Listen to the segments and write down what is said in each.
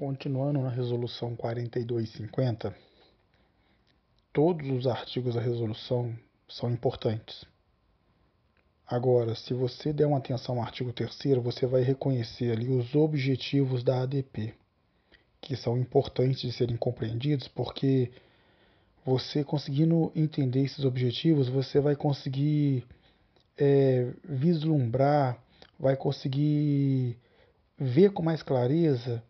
Continuando na resolução 4250, todos os artigos da resolução são importantes. Agora, se você der uma atenção ao artigo 3 você vai reconhecer ali os objetivos da ADP, que são importantes de serem compreendidos, porque você conseguindo entender esses objetivos, você vai conseguir é, vislumbrar, vai conseguir ver com mais clareza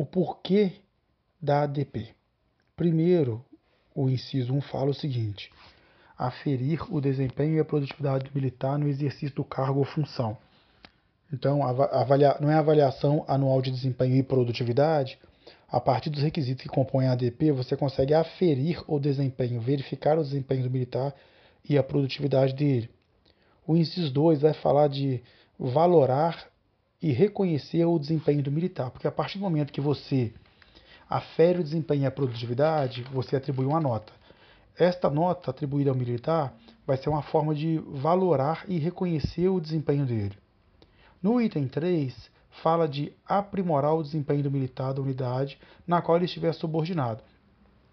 o porquê da ADP. Primeiro, o inciso 1 fala o seguinte: aferir o desempenho e a produtividade do militar no exercício do cargo ou função. Então, avalia, não é avaliação anual de desempenho e produtividade. A partir dos requisitos que compõem a ADP, você consegue aferir o desempenho, verificar o desempenho do militar e a produtividade dele. O inciso 2 vai falar de valorar e reconhecer o desempenho do militar, porque a partir do momento que você afere o desempenho e a produtividade, você atribui uma nota. Esta nota atribuída ao militar vai ser uma forma de valorar e reconhecer o desempenho dele. No item 3, fala de aprimorar o desempenho do militar da unidade na qual ele estiver subordinado.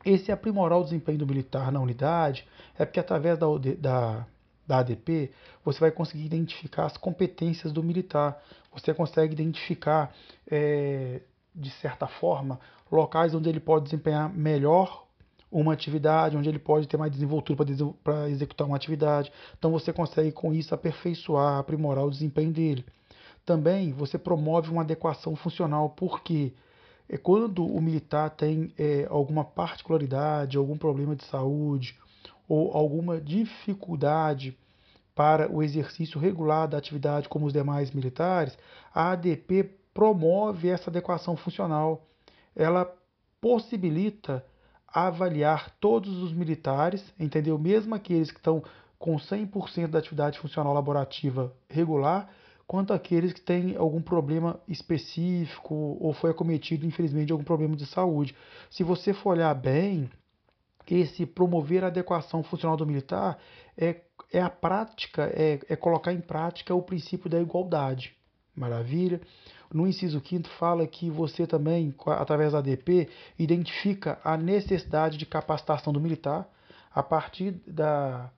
Esse aprimorar o desempenho do militar na unidade é porque através da, da da ADP, você vai conseguir identificar as competências do militar. Você consegue identificar, é, de certa forma, locais onde ele pode desempenhar melhor uma atividade, onde ele pode ter mais desenvoltura para executar uma atividade. Então você consegue com isso aperfeiçoar, aprimorar o desempenho dele. Também você promove uma adequação funcional, porque é quando o militar tem é, alguma particularidade, algum problema de saúde, ou alguma dificuldade para o exercício regular da atividade como os demais militares, a ADP promove essa adequação funcional. Ela possibilita avaliar todos os militares, entendeu? Mesmo aqueles que estão com 100% da atividade funcional laborativa regular, quanto aqueles que têm algum problema específico ou foi acometido, infelizmente, de algum problema de saúde. Se você for olhar bem, esse promover a adequação funcional do militar é, é a prática, é, é colocar em prática o princípio da igualdade. Maravilha. No inciso 5 fala que você também, através da ADP, identifica a necessidade de capacitação do militar a partir da,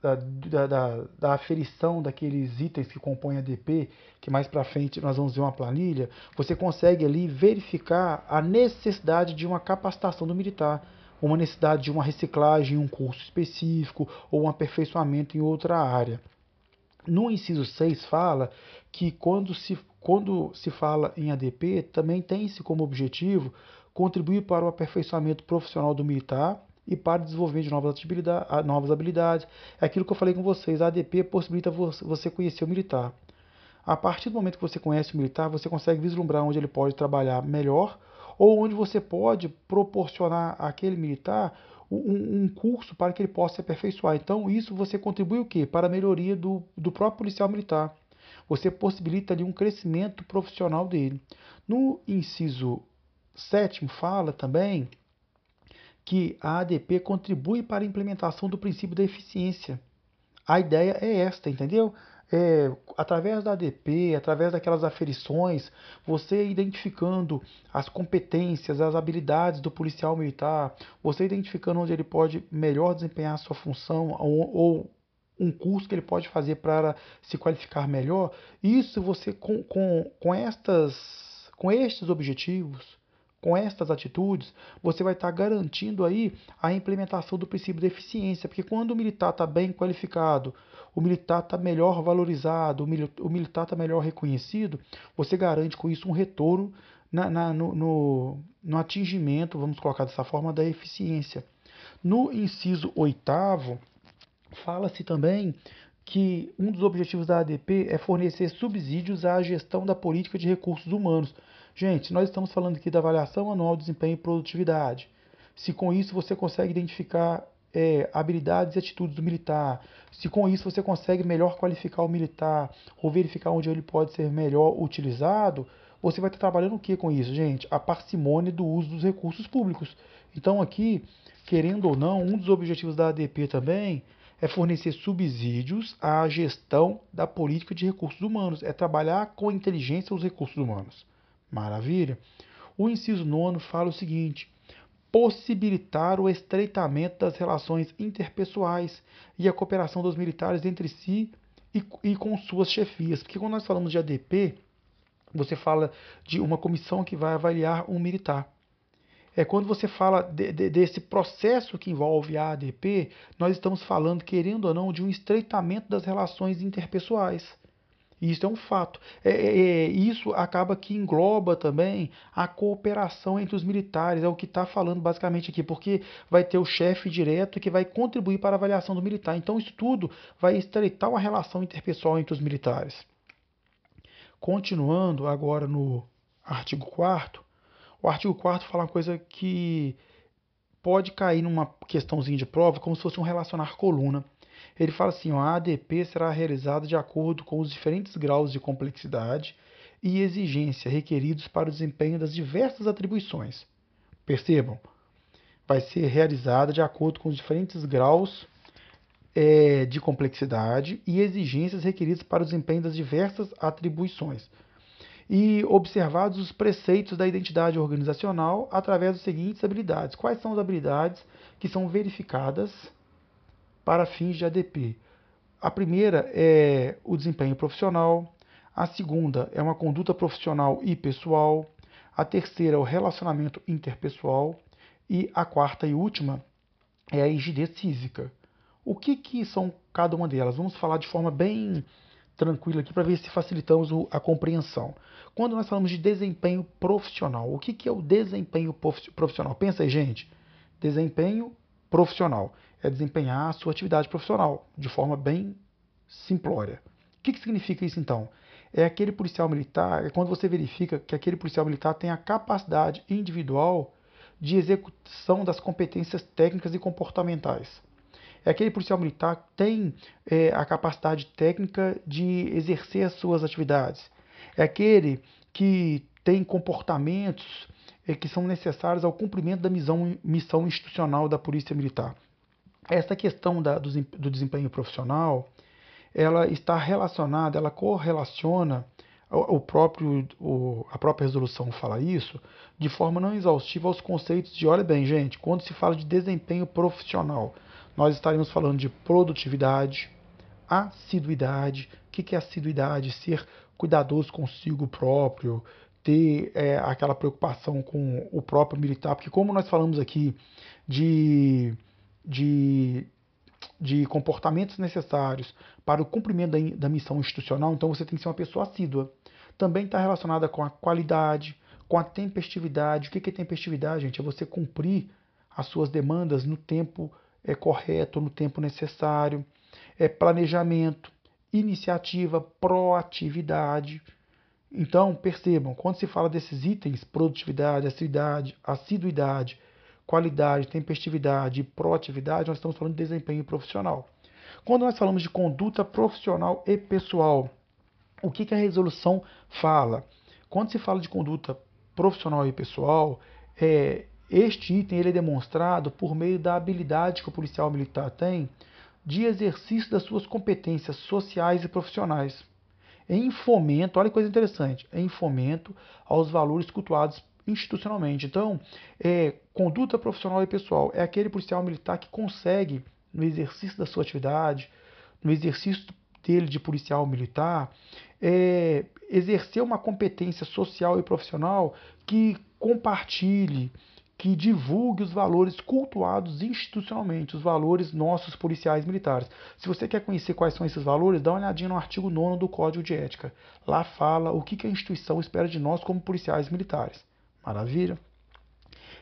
da, da, da, da aferição daqueles itens que compõem a ADP, que mais para frente nós vamos ver uma planilha, você consegue ali verificar a necessidade de uma capacitação do militar uma necessidade de uma reciclagem em um curso específico ou um aperfeiçoamento em outra área. No inciso 6 fala que quando se, quando se fala em ADP, também tem-se como objetivo contribuir para o aperfeiçoamento profissional do militar e para o desenvolvimento de novas, novas habilidades. É aquilo que eu falei com vocês, a ADP possibilita você conhecer o militar. A partir do momento que você conhece o militar, você consegue vislumbrar onde ele pode trabalhar melhor ou onde você pode proporcionar àquele militar um, um, curso para que ele possa se aperfeiçoar. Então, isso você contribui o quê? Para a melhoria do, do próprio policial militar. Você possibilita ali um crescimento profissional dele. No inciso sétimo, fala também que a ADP contribui para a implementação do princípio da eficiência. A ideia é esta, entendeu? É, através da ADP, através daquelas aferições, você identificando as competências, as habilidades do policial militar, você identificando onde ele pode melhor desempenhar a sua função ou, ou um curso que ele pode fazer para se qualificar melhor, isso você com, com, com, estas, com estes objetivos, com estas atitudes, você vai estar garantindo aí a implementação do princípio da eficiência, porque quando o militar está bem qualificado, o militar está melhor valorizado, o, militar está melhor reconhecido, você garante com isso um retorno na, na, no, no, no atingimento, vamos colocar dessa forma, da eficiência. No inciso oitavo, fala-se também que um dos objetivos da ADP é fornecer subsídios à gestão da política de recursos humanos, Gente, nós estamos falando aqui da avaliação anual de desempenho e produtividade. Se com isso você consegue identificar é, habilidades e atitudes do militar, se com isso você consegue melhor qualificar o militar ou verificar onde ele pode ser melhor utilizado, você vai estar trabalhando o que com isso, gente? A parcimônia do uso dos recursos públicos. Então aqui, querendo ou não, um dos objetivos da ADP também é fornecer subsídios à gestão da política de recursos humanos, é trabalhar com inteligência os recursos humanos. Maravilha. O inciso nono fala o seguinte: possibilitar o estreitamento das relações interpessoais e a cooperação dos militares entre si e, e com suas chefias. Porque quando nós falamos de ADP, você fala de uma comissão que vai avaliar um militar. É quando você fala de, de, desse processo que envolve a ADP, nós estamos falando, querendo ou não, de um estreitamento das relações interpessoais. Isso é um fato. É, é, é, isso acaba que engloba também a cooperação entre os militares, é o que está falando basicamente aqui, porque vai ter o chefe direto que vai contribuir para a avaliação do militar. Então, isso tudo vai estreitar uma relação interpessoal entre os militares. Continuando agora no artigo 4 o artigo 4 fala uma coisa que pode cair numa questãozinha de prova, como se fosse um relacionar coluna. Ele fala assim: ó, a ADP será realizada de acordo com os diferentes graus de complexidade e exigência requeridos para o desempenho das diversas atribuições. Percebam, vai ser realizada de acordo com os diferentes graus é, de complexidade e exigências requeridas para o desempenho das diversas atribuições e observados os preceitos da identidade organizacional através das seguintes habilidades. Quais são as habilidades que são verificadas para fins de ADP? A primeira é o desempenho profissional, a segunda é uma conduta profissional e pessoal, a terceira é o relacionamento interpessoal e a quarta e última é a rigidez física. O que, que são cada uma delas? Vamos falar de forma bem tranquila aqui para ver se facilitamos a compreensão. Quando nós falamos de desempenho profissional, o que, que é o desempenho profissional? Pensa aí, gente. Desempenho profissional é desempenhar a sua atividade profissional de forma bem simplória. O que, que significa isso então? É aquele policial militar, é quando você verifica que aquele policial militar tem a capacidade individual de execução das competências técnicas e comportamentais. É aquele policial militar que tem é, a capacidade técnica de exercer as suas atividades é aquele que tem comportamentos que são necessários ao cumprimento da missão, missão institucional da Polícia Militar. Essa questão da, do, do desempenho profissional, ela está relacionada, ela correlaciona o próprio, o, a própria resolução fala isso de forma não exaustiva aos conceitos de, olha bem, gente, quando se fala de desempenho profissional, nós estaremos falando de produtividade, assiduidade. O que é assiduidade? Ser cuidadoso consigo próprio, ter é, aquela preocupação com o próprio militar, porque como nós falamos aqui de, de, de comportamentos necessários para o cumprimento da, da missão institucional, então você tem que ser uma pessoa assídua. Também está relacionada com a qualidade, com a tempestividade. O que é tempestividade, gente? É você cumprir as suas demandas no tempo é, correto, no tempo necessário. É planejamento, iniciativa, proatividade. Então, percebam, quando se fala desses itens, produtividade, assiduidade, assiduidade qualidade, tempestividade e proatividade, nós estamos falando de desempenho profissional. Quando nós falamos de conduta profissional e pessoal, o que, que a resolução fala? Quando se fala de conduta profissional e pessoal, é, este item ele é demonstrado por meio da habilidade que o policial militar tem de exercício das suas competências sociais e profissionais, em fomento, olha que coisa interessante, em fomento aos valores cultuados institucionalmente. Então, é, conduta profissional e pessoal é aquele policial militar que consegue, no exercício da sua atividade, no exercício dele de policial militar, é, exercer uma competência social e profissional que compartilhe, que divulgue os valores cultuados institucionalmente, os valores nossos policiais militares. Se você quer conhecer quais são esses valores, dá uma olhadinha no artigo 9 do Código de Ética. Lá fala o que a instituição espera de nós como policiais militares. Maravilha?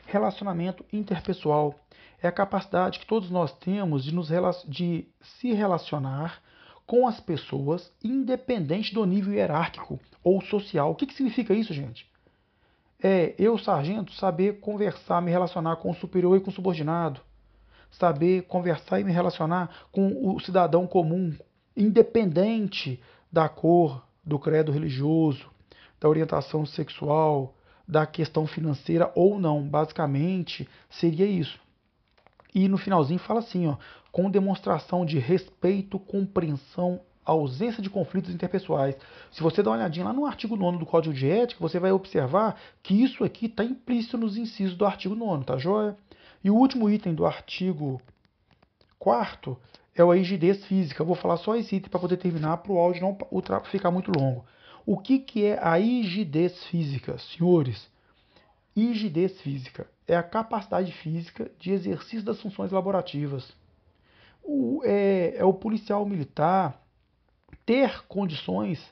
Relacionamento interpessoal é a capacidade que todos nós temos de, nos, de se relacionar com as pessoas, independente do nível hierárquico ou social. O que, que significa isso, gente? É eu, sargento, saber conversar, me relacionar com o superior e com o subordinado, saber conversar e me relacionar com o cidadão comum, independente da cor, do credo religioso, da orientação sexual, da questão financeira ou não. Basicamente, seria isso. E no finalzinho fala assim, ó, com demonstração de respeito, compreensão ausência de conflitos interpessoais. Se você dá uma olhadinha lá no artigo 9 do Código de Ética, você vai observar que isso aqui está implícito nos incisos do artigo 9, tá joia? E o último item do artigo 4 é a rigidez física. Eu vou falar só esse item para poder terminar, para o áudio não ficar muito longo. O que, que é a rigidez física, senhores? Rigidez física é a capacidade física de exercício das funções laborativas. O, é, é o policial militar ter condições,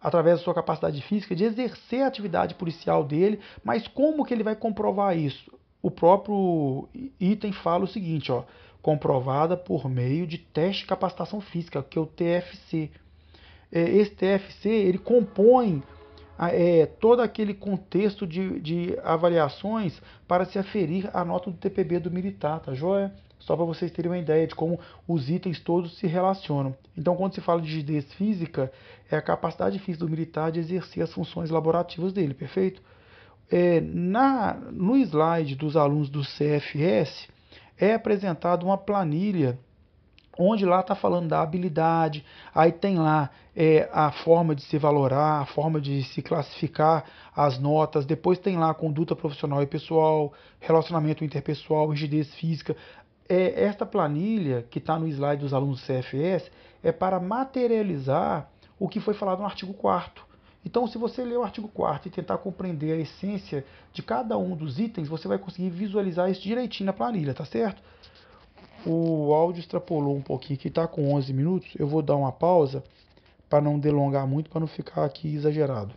através da sua capacidade física, de exercer a atividade policial dele, mas como que ele vai comprovar isso? O próprio item fala o seguinte, ó, comprovada por meio de teste de capacitação física, que é o TFC. É, esse TFC ele compõe é, todo aquele contexto de, de avaliações para se aferir a nota do TPB do militar, tá joia? Só para vocês terem uma ideia de como os itens todos se relacionam. Então, quando se fala de rigidez física, é a capacidade física do militar de exercer as funções laborativas dele, perfeito? É, na, no slide dos alunos do CFS, é apresentada uma planilha onde lá está falando da habilidade, aí tem lá é, a forma de se valorar, a forma de se classificar as notas, depois tem lá conduta profissional e pessoal, relacionamento interpessoal, rigidez física. É, esta planilha que está no slide dos alunos do CFS é para materializar o que foi falado no artigo 4 então, se você ler o artigo 4 e tentar compreender a essência de cada um dos itens, você vai conseguir visualizar isso direitinho na planilha, tá certo? O áudio extrapolou um pouquinho aqui, está com 11 minutos. Eu vou dar uma pausa para não delongar muito, para não ficar aqui exagerado.